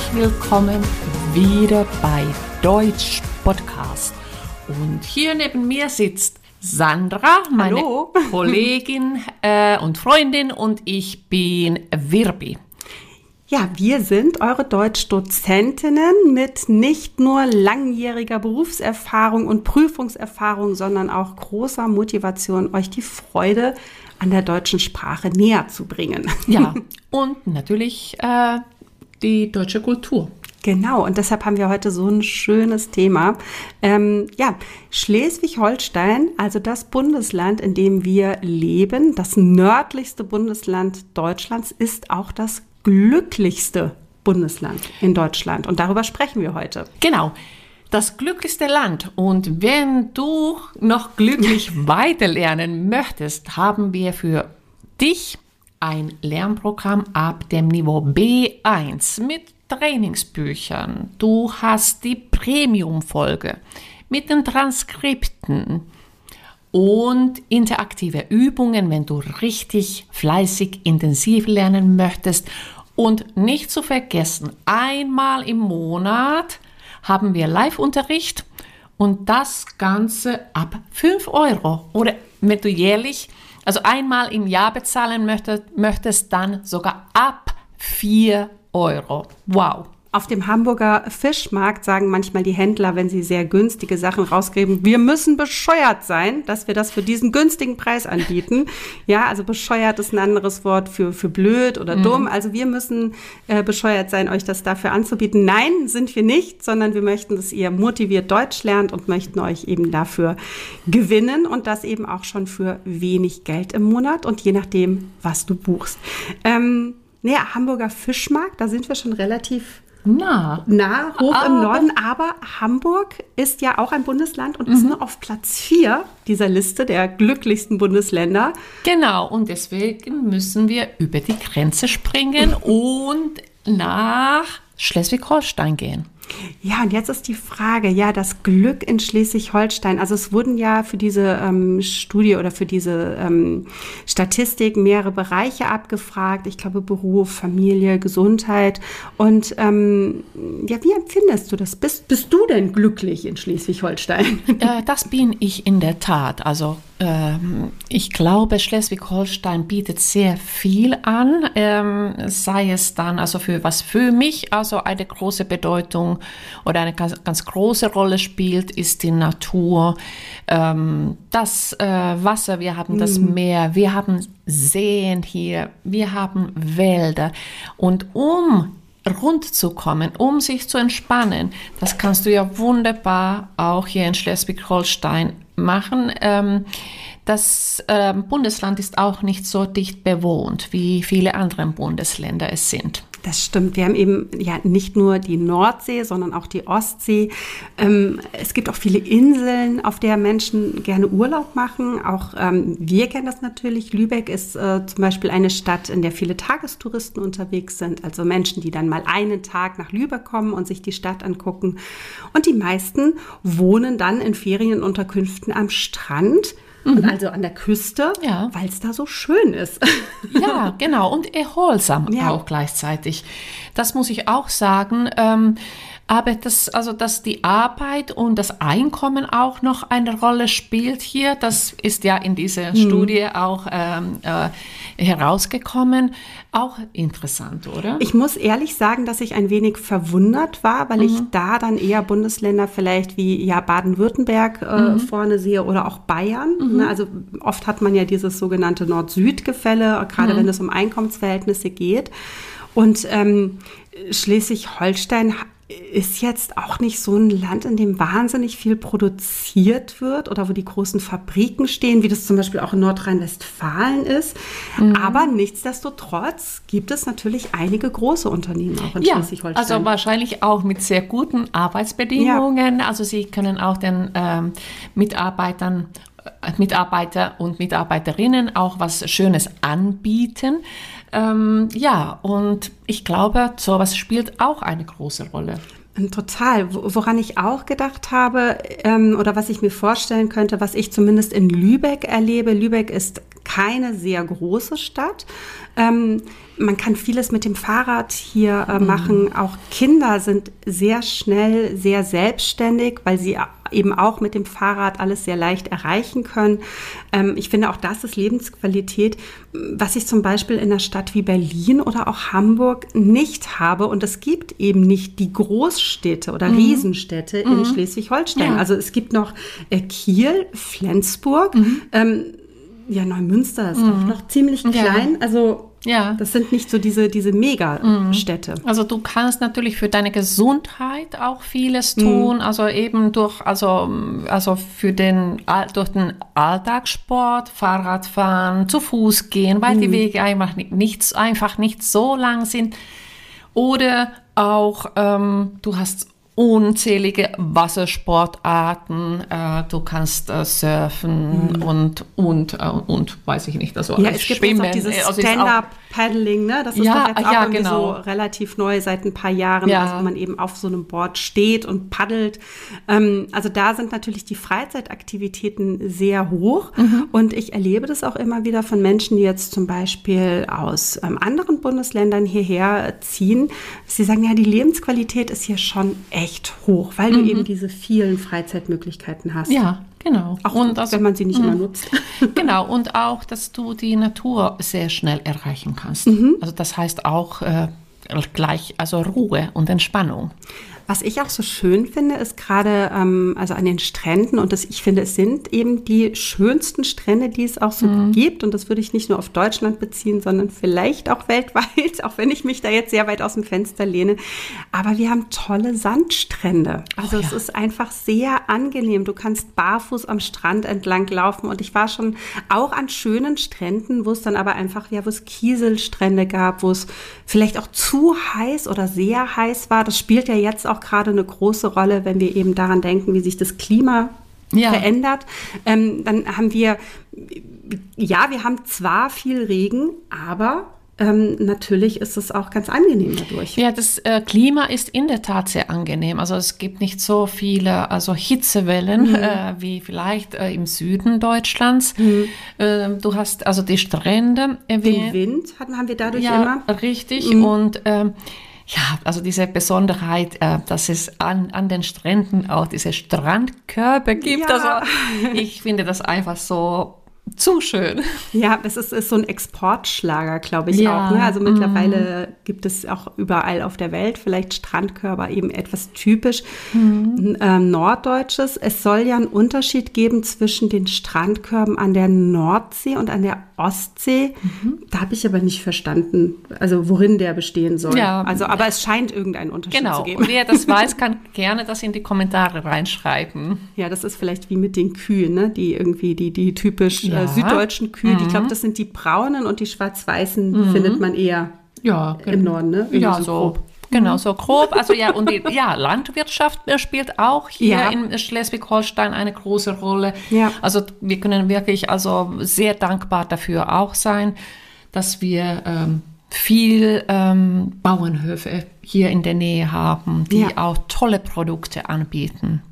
herzlich willkommen wieder bei Deutsch Podcast. Und hier neben mir sitzt Sandra, meine Hallo. Kollegin äh, und Freundin, und ich bin Wirbi. Ja, wir sind eure Deutschdozentinnen mit nicht nur langjähriger Berufserfahrung und Prüfungserfahrung, sondern auch großer Motivation, euch die Freude an der deutschen Sprache näher zu bringen. Ja, und natürlich äh, die deutsche Kultur. Genau, und deshalb haben wir heute so ein schönes Thema. Ähm, ja, Schleswig-Holstein, also das Bundesland, in dem wir leben, das nördlichste Bundesland Deutschlands, ist auch das glücklichste Bundesland in Deutschland. Und darüber sprechen wir heute. Genau. Das glücklichste Land. Und wenn du noch glücklich weiterlernen möchtest, haben wir für dich ein Lernprogramm ab dem Niveau B1 mit Trainingsbüchern. Du hast die Premium-Folge mit den Transkripten und interaktive Übungen, wenn du richtig fleißig intensiv lernen möchtest. Und nicht zu vergessen, einmal im Monat haben wir Live-Unterricht und das Ganze ab 5 Euro. Oder wenn du jährlich, also einmal im Jahr bezahlen möchtest, möchtest dann sogar ab 4 Euro. Wow. Auf dem Hamburger Fischmarkt sagen manchmal die Händler, wenn sie sehr günstige Sachen rausgeben, wir müssen bescheuert sein, dass wir das für diesen günstigen Preis anbieten. Ja, also bescheuert ist ein anderes Wort für, für blöd oder Mhm. dumm. Also wir müssen äh, bescheuert sein, euch das dafür anzubieten. Nein, sind wir nicht, sondern wir möchten, dass ihr motiviert Deutsch lernt und möchten euch eben dafür gewinnen und das eben auch schon für wenig Geld im Monat und je nachdem, was du buchst. Ähm, naja, Hamburger Fischmarkt, da sind wir schon relativ Na, nah, hoch im Aber- Norden, aber Hamburg ist ja auch ein Bundesland und ist nur auf Platz 4 dieser Liste der glücklichsten Bundesländer. Genau, und deswegen müssen wir über die Grenze springen und nach Schleswig-Holstein gehen. Ja, und jetzt ist die Frage, ja, das Glück in Schleswig-Holstein. Also es wurden ja für diese ähm, Studie oder für diese ähm, Statistik mehrere Bereiche abgefragt. Ich glaube Beruf, Familie, Gesundheit. Und ähm, ja, wie empfindest du das? Bist, bist du denn glücklich in Schleswig-Holstein? Äh, das bin ich in der Tat. Also ich glaube, Schleswig-Holstein bietet sehr viel an, ähm, sei es dann also für was für mich also eine große Bedeutung oder eine ganz, ganz große Rolle spielt, ist die Natur, ähm, das äh, Wasser, wir haben das Meer, wir haben Seen hier, wir haben Wälder. Und um rund zu kommen, um sich zu entspannen. Das kannst du ja wunderbar auch hier in Schleswig-Holstein machen. Ähm, das ähm, Bundesland ist auch nicht so dicht bewohnt, wie viele andere Bundesländer es sind. Das stimmt. Wir haben eben ja nicht nur die Nordsee, sondern auch die Ostsee. Ähm, es gibt auch viele Inseln, auf der Menschen gerne Urlaub machen. Auch ähm, wir kennen das natürlich. Lübeck ist äh, zum Beispiel eine Stadt, in der viele Tagestouristen unterwegs sind. Also Menschen, die dann mal einen Tag nach Lübeck kommen und sich die Stadt angucken. Und die meisten wohnen dann in Ferienunterkünften am Strand. Und also an der Küste, Ja. weil es da so schön ist. Ja, genau. Und erholsam Ja. auch gleichzeitig. Das muss ich auch sagen. Ähm, aber das, also, dass die Arbeit und das Einkommen auch noch eine Rolle spielt hier, das ist ja in dieser Studie auch ähm, äh, herausgekommen. Auch interessant, oder? Ich muss ehrlich sagen, dass ich ein wenig verwundert war, weil ich da dann eher Bundesländer vielleicht wie ja Baden-Württemberg äh, vorne sehe oder auch Bayern. Ne? Also oft hat man ja dieses sogenannte Nord-Süd-Gefälle, gerade wenn es um Einkommensverhältnisse geht. Und ähm, Schleswig-Holstein ist jetzt auch nicht so ein Land, in dem wahnsinnig viel produziert wird oder wo die großen Fabriken stehen, wie das zum Beispiel auch in Nordrhein-Westfalen ist. Aber nichtsdestotrotz gibt es natürlich einige große Unternehmen auch in Ja, Schleswig-Holstein. also wahrscheinlich auch mit sehr guten Arbeitsbedingungen. Also Sie können auch den ähm, Mitarbeitern, äh, Mitarbeiter und Mitarbeiterinnen auch was Schönes anbieten. Ähm, ja, und ich glaube, sowas spielt auch eine große Rolle. Total. Wo- Woran ich auch gedacht habe ähm, oder was ich mir vorstellen könnte, was ich zumindest in Lübeck erlebe. Lübeck ist keine sehr große Stadt. Ähm, man kann vieles mit dem Fahrrad hier äh, machen. Auch Kinder sind sehr schnell, sehr selbstständig, weil sie eben auch mit dem Fahrrad alles sehr leicht erreichen können. Ähm, ich finde auch das ist Lebensqualität, was ich zum Beispiel in einer Stadt wie Berlin oder auch Hamburg nicht habe. Und es gibt eben nicht die Großstädte oder mhm. Riesenstädte mhm. in Schleswig-Holstein. Ja. Also es gibt noch äh, Kiel, Flensburg. Mhm. Ähm, ja, Neumünster ist auch mhm. noch ziemlich klein. Ja. Also ja. Das sind nicht so diese, diese Megastädte. Mhm. Also du kannst natürlich für deine Gesundheit auch vieles mhm. tun. Mhm. Also eben durch, also, also für den, durch den Alltagssport, Fahrradfahren, zu Fuß gehen, weil mhm. die Wege einfach nicht, einfach nicht so lang sind. Oder auch, ähm, du hast unzählige Wassersportarten. Äh, du kannst äh, surfen mhm. und, und, äh, und weiß ich nicht, also ja, es gibt Schwimmen. Jetzt auch dieses also Stand-Up-Paddling, ne? das ist ja, doch jetzt auch ja, genau. so relativ neu seit ein paar Jahren, ja. also wo man eben auf so einem Board steht und paddelt. Ähm, also da sind natürlich die Freizeitaktivitäten sehr hoch mhm. und ich erlebe das auch immer wieder von Menschen, die jetzt zum Beispiel aus ähm, anderen Bundesländern hierher ziehen. Sie sagen, ja, die Lebensqualität ist hier schon echt echt hoch, weil mhm. du eben diese vielen Freizeitmöglichkeiten hast. Ja, genau. Auch und das, wenn man sie nicht immer mhm. nutzt. Genau, und auch, dass du die Natur sehr schnell erreichen kannst. Mhm. Also das heißt auch äh, gleich, also Ruhe und Entspannung. Was ich auch so schön finde, ist gerade ähm, also an den Stränden und das, ich finde, es sind eben die schönsten Strände, die es auch so mhm. gibt. Und das würde ich nicht nur auf Deutschland beziehen, sondern vielleicht auch weltweit, auch wenn ich mich da jetzt sehr weit aus dem Fenster lehne. Aber wir haben tolle Sandstrände. Also oh, ja. es ist einfach sehr angenehm. Du kannst barfuß am Strand entlang laufen. Und ich war schon auch an schönen Stränden, wo es dann aber einfach, ja, wo es Kieselstrände gab, wo es vielleicht auch zu heiß oder sehr heiß war. Das spielt ja jetzt auch auch gerade eine große Rolle, wenn wir eben daran denken, wie sich das Klima ja. verändert. Ähm, dann haben wir, ja, wir haben zwar viel Regen, aber ähm, natürlich ist es auch ganz angenehm dadurch. Ja, das äh, Klima ist in der Tat sehr angenehm. Also es gibt nicht so viele also Hitzewellen mhm. äh, wie vielleicht äh, im Süden Deutschlands. Mhm. Ähm, du hast also die Strände erwähnt. Den Wind hatten, haben wir dadurch ja, immer. Richtig. Mhm. Und ähm, ja, also diese Besonderheit, äh, dass es an, an den Stränden auch diese Strandkörbe gibt. Ja. Also ich finde das einfach so zu schön. Ja, es ist, ist so ein Exportschlager, glaube ich ja. auch. Ne? Also mittlerweile mm. gibt es auch überall auf der Welt vielleicht Strandkörper, eben etwas typisch mm. ähm, Norddeutsches. Es soll ja einen Unterschied geben zwischen den Strandkörben an der Nordsee und an der Ostsee. Mhm. Da habe ich aber nicht verstanden, also worin der bestehen soll. Ja. Also, aber es scheint irgendeinen Unterschied genau. zu geben. Genau. Wer das weiß, kann gerne das in die Kommentare reinschreiben. Ja, das ist vielleicht wie mit den Kühen, ne? die irgendwie die, die typisch ja. Äh, süddeutschen Kühe. Mhm. Ich glaube, das sind die braunen und die schwarz-weißen mhm. findet man eher ja, im Norden, ne? Irgendwie ja, so, so Genau, so grob. Also ja, und die ja, Landwirtschaft spielt auch hier ja. in Schleswig-Holstein eine große Rolle. Ja. Also wir können wirklich also sehr dankbar dafür auch sein, dass wir ähm, viel ähm, Bauernhöfe hier in der Nähe haben, die ja. auch tolle Produkte anbieten.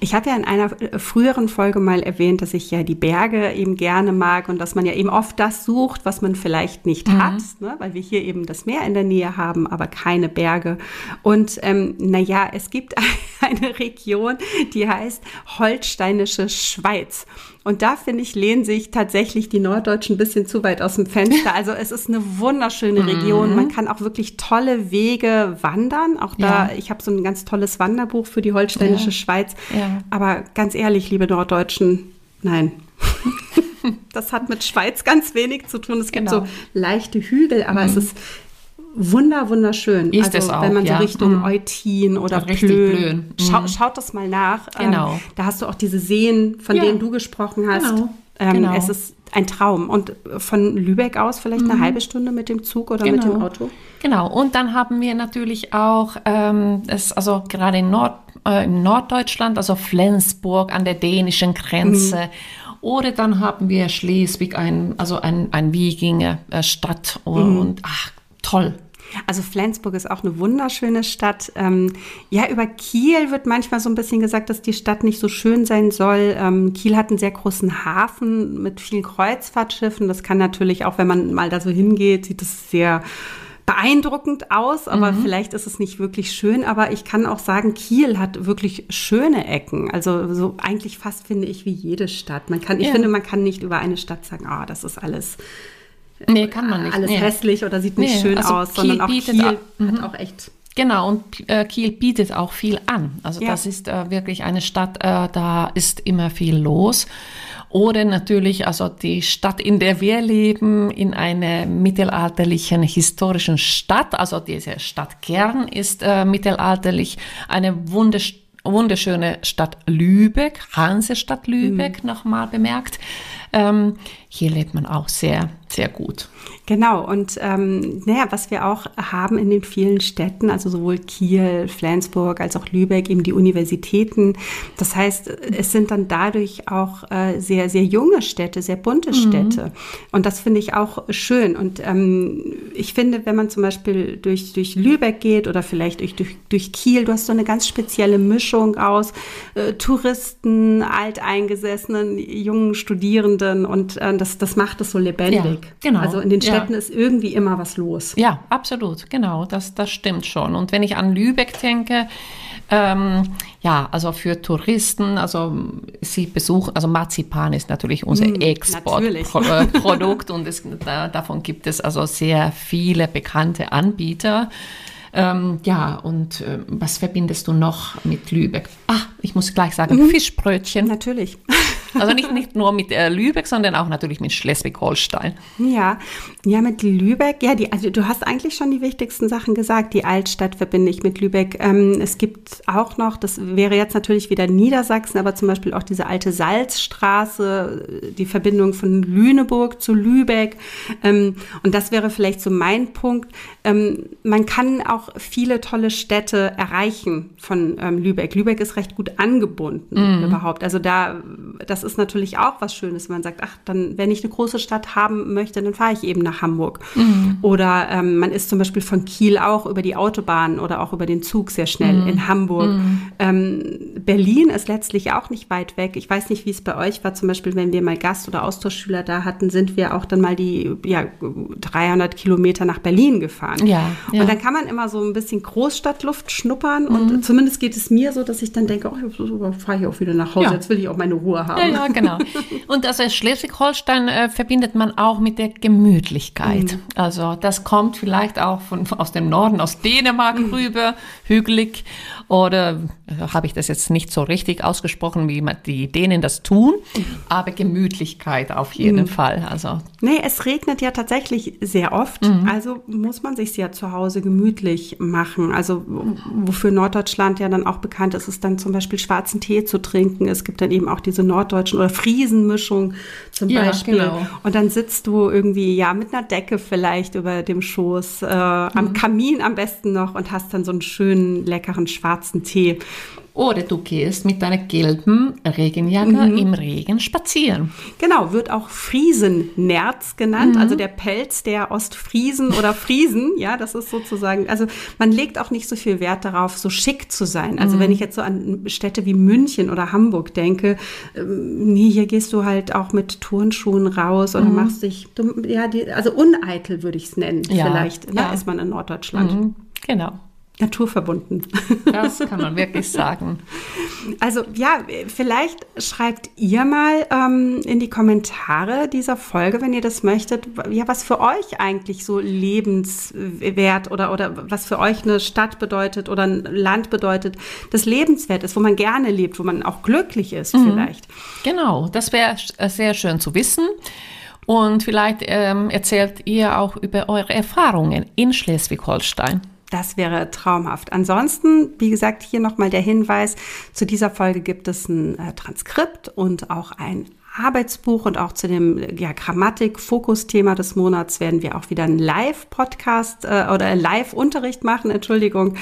Ich hatte ja in einer früheren Folge mal erwähnt, dass ich ja die Berge eben gerne mag und dass man ja eben oft das sucht, was man vielleicht nicht mhm. hat, ne? weil wir hier eben das Meer in der Nähe haben, aber keine Berge. Und ähm, naja, es gibt eine Region, die heißt Holsteinische Schweiz. Und da, finde ich, lehnen sich tatsächlich die Norddeutschen ein bisschen zu weit aus dem Fenster. Also es ist eine wunderschöne Region. Mhm. Man kann auch wirklich tolle Wege wandern. Auch da, ja. ich habe so ein ganz tolles Wanderbuch für die holsteinische ja. Schweiz. Ja. Aber ganz ehrlich, liebe Norddeutschen, nein. das hat mit Schweiz ganz wenig zu tun. Es gibt genau. so leichte Hügel, aber mhm. es ist wunder, wunderschön. Ist also, es auch, wenn man ja. so Richtung mhm. Eutin oder Plön, Schau, mhm. schaut das mal nach. Ähm, genau. Ähm, da hast du auch diese Seen, von ja. denen du gesprochen hast. Genau. Ähm, genau. Es ist ein Traum. Und von Lübeck aus vielleicht mhm. eine halbe Stunde mit dem Zug oder genau. mit dem genau. Auto? Genau. Und dann haben wir natürlich auch, ähm, es, also gerade in, Nord, äh, in Norddeutschland, also Flensburg an der dänischen Grenze. Mhm. Oder dann haben wir Schleswig, ein, also ein, ein Wikinger-Stadt. Und, mhm. und ach, toll. Also Flensburg ist auch eine wunderschöne Stadt. Ähm, ja, über Kiel wird manchmal so ein bisschen gesagt, dass die Stadt nicht so schön sein soll. Ähm, Kiel hat einen sehr großen Hafen mit vielen Kreuzfahrtschiffen. Das kann natürlich auch, wenn man mal da so hingeht, sieht es sehr beeindruckend aus, aber mhm. vielleicht ist es nicht wirklich schön. Aber ich kann auch sagen, Kiel hat wirklich schöne Ecken. Also so eigentlich fast finde ich wie jede Stadt. Man kann, ich finde, man kann nicht über eine Stadt sagen, ah, das ist alles Nee, kann man nicht. Alles nee. hässlich oder sieht nicht nee, schön also aus, Kiel sondern auch Kiel auch, hat mhm. auch echt. Genau, und äh, Kiel bietet auch viel an. Also ja. das ist äh, wirklich eine Stadt, äh, da ist immer viel los. Oder natürlich, also die Stadt, in der wir leben, in einer mittelalterlichen historischen Stadt. Also diese Stadt Kern ist äh, mittelalterlich eine wunderschöne Stadt Lübeck, Hansestadt Lübeck, mhm. nochmal bemerkt. Ähm, hier lebt man auch sehr, sehr gut. Genau, und ähm, naja, was wir auch haben in den vielen Städten, also sowohl Kiel, Flensburg als auch Lübeck, eben die Universitäten. Das heißt, es sind dann dadurch auch äh, sehr, sehr junge Städte, sehr bunte mhm. Städte. Und das finde ich auch schön. Und ähm, ich finde, wenn man zum Beispiel durch, durch Lübeck geht oder vielleicht durch, durch, durch Kiel, du hast so eine ganz spezielle Mischung aus äh, Touristen, Alteingesessenen, jungen Studierenden und äh, das, das macht es so lebendig. Ja, genau. Also in den Städten Städten ist irgendwie immer was los. Ja, absolut, genau, das, das stimmt schon. Und wenn ich an Lübeck denke, ähm, ja, also für Touristen, also sie besuchen, also Marzipan ist natürlich unser mm, Exportprodukt und es, da, davon gibt es also sehr viele bekannte Anbieter. Ähm, ja, und äh, was verbindest du noch mit Lübeck? Ah, ich muss gleich sagen, mhm. Fischbrötchen. Natürlich. Also nicht, nicht nur mit äh, Lübeck, sondern auch natürlich mit Schleswig-Holstein. Ja, ja, mit Lübeck, ja, die, also du hast eigentlich schon die wichtigsten Sachen gesagt. Die Altstadt verbinde ich mit Lübeck. Ähm, es gibt auch noch, das wäre jetzt natürlich wieder Niedersachsen, aber zum Beispiel auch diese alte Salzstraße, die Verbindung von Lüneburg zu Lübeck. Ähm, und das wäre vielleicht so mein Punkt. Ähm, man kann auch viele tolle Städte erreichen von ähm, Lübeck. Lübeck ist recht gut angebunden mhm. überhaupt. Also da, das ist natürlich auch was Schönes, wenn man sagt, ach, dann, wenn ich eine große Stadt haben möchte, dann fahre ich eben nach Hamburg. Mhm. Oder ähm, man ist zum Beispiel von Kiel auch über die Autobahn oder auch über den Zug sehr schnell mhm. in Hamburg. Mhm. Ähm, Berlin ist letztlich auch nicht weit weg. Ich weiß nicht, wie es bei euch war. Zum Beispiel, wenn wir mal Gast- oder Austauschschüler da hatten, sind wir auch dann mal die ja, 300 Kilometer nach Berlin gefahren. Ja, ja. Und dann kann man immer so ein bisschen Großstadtluft schnuppern. Und mhm. zumindest geht es mir so, dass ich dann denke, oh, fahre ich auch wieder nach Hause. Ja. Jetzt will ich auch meine Ruhe haben. Ja, genau. Und also Schleswig-Holstein äh, verbindet man auch mit der Gemütlichkeit. Mhm. Also das kommt vielleicht auch von, aus dem Norden, aus Dänemark mhm. rüber, hügelig. Oder äh, habe ich das jetzt nicht so richtig ausgesprochen, wie die Dänen das tun, aber Gemütlichkeit auf jeden mhm. Fall. Also nee, es regnet ja tatsächlich sehr oft. Mhm. Also muss man sich ja zu Hause gemütlich machen. Also wofür Norddeutschland ja dann auch bekannt ist, ist dann zum Beispiel schwarzen Tee zu trinken. Es gibt dann eben auch diese norddeutschen oder Friesenmischung zum ja, Beispiel. Genau. Und dann sitzt du irgendwie ja mit einer Decke vielleicht über dem Schoß, äh, am mhm. Kamin am besten noch und hast dann so einen schönen leckeren schwarzen Tee. Oder du gehst mit deiner gelben Regenjacke mhm. im Regen spazieren. Genau, wird auch Friesennerz genannt, mhm. also der Pelz der Ostfriesen oder Friesen. Ja, das ist sozusagen, also man legt auch nicht so viel Wert darauf, so schick zu sein. Also mhm. wenn ich jetzt so an Städte wie München oder Hamburg denke, ähm, nee, hier gehst du halt auch mit Turnschuhen raus oder mhm. machst dich, ja, die, also uneitel würde ich es nennen, ja. vielleicht. Da ja. ist man in Norddeutschland. Mhm. Genau naturverbunden. Das kann man wirklich sagen. Also ja, vielleicht schreibt ihr mal ähm, in die Kommentare dieser Folge, wenn ihr das möchtet, ja, was für euch eigentlich so lebenswert oder, oder was für euch eine Stadt bedeutet oder ein Land bedeutet, das lebenswert ist, wo man gerne lebt, wo man auch glücklich ist mhm. vielleicht. Genau, das wäre sehr schön zu wissen. Und vielleicht ähm, erzählt ihr auch über eure Erfahrungen in Schleswig-Holstein. Das wäre traumhaft. Ansonsten, wie gesagt, hier nochmal der Hinweis, zu dieser Folge gibt es ein äh, Transkript und auch ein Arbeitsbuch und auch zu dem ja, Grammatik-Fokusthema des Monats werden wir auch wieder einen Live-Podcast äh, oder Live-Unterricht machen, Entschuldigung,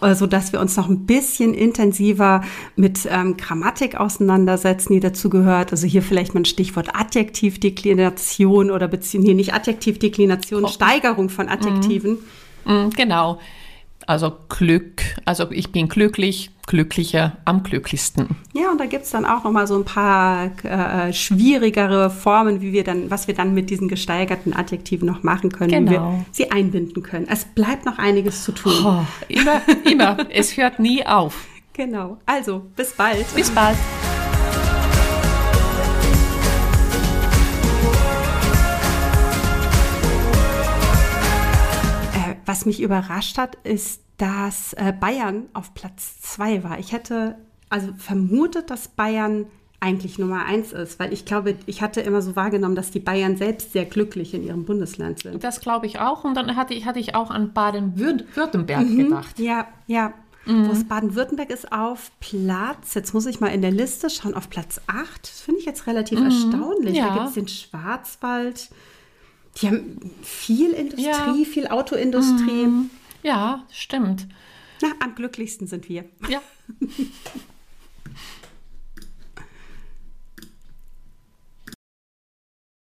äh, so dass wir uns noch ein bisschen intensiver mit ähm, Grammatik auseinandersetzen, die dazu gehört. Also hier vielleicht mal ein Stichwort Adjektivdeklination oder beziehungsweise nee, nicht Adjektivdeklination, Steigerung von Adjektiven. Mhm genau. Also Glück, also ich bin glücklich, glücklicher, am glücklichsten. Ja, und da gibt es dann auch nochmal so ein paar äh, schwierigere Formen, wie wir dann, was wir dann mit diesen gesteigerten Adjektiven noch machen können, Genau. wie wir sie einbinden können. Es bleibt noch einiges zu tun. Oh, immer, immer. es hört nie auf. Genau. Also, bis bald. Bis bald. Was mich überrascht hat, ist, dass äh, Bayern auf Platz zwei war. Ich hätte also vermutet, dass Bayern eigentlich Nummer eins ist, weil ich glaube, ich hatte immer so wahrgenommen, dass die Bayern selbst sehr glücklich in ihrem Bundesland sind. Das glaube ich auch. Und dann hatte ich, hatte ich auch an Baden-Württemberg gedacht. Ja, ja. Ist Baden-Württemberg ist auf Platz, jetzt muss ich mal in der Liste schauen, auf Platz 8. Das finde ich jetzt relativ erstaunlich. ja. Da gibt es den Schwarzwald. Die haben viel Industrie, Ja. viel Autoindustrie. Ja, stimmt. Na, am glücklichsten sind wir. Ja.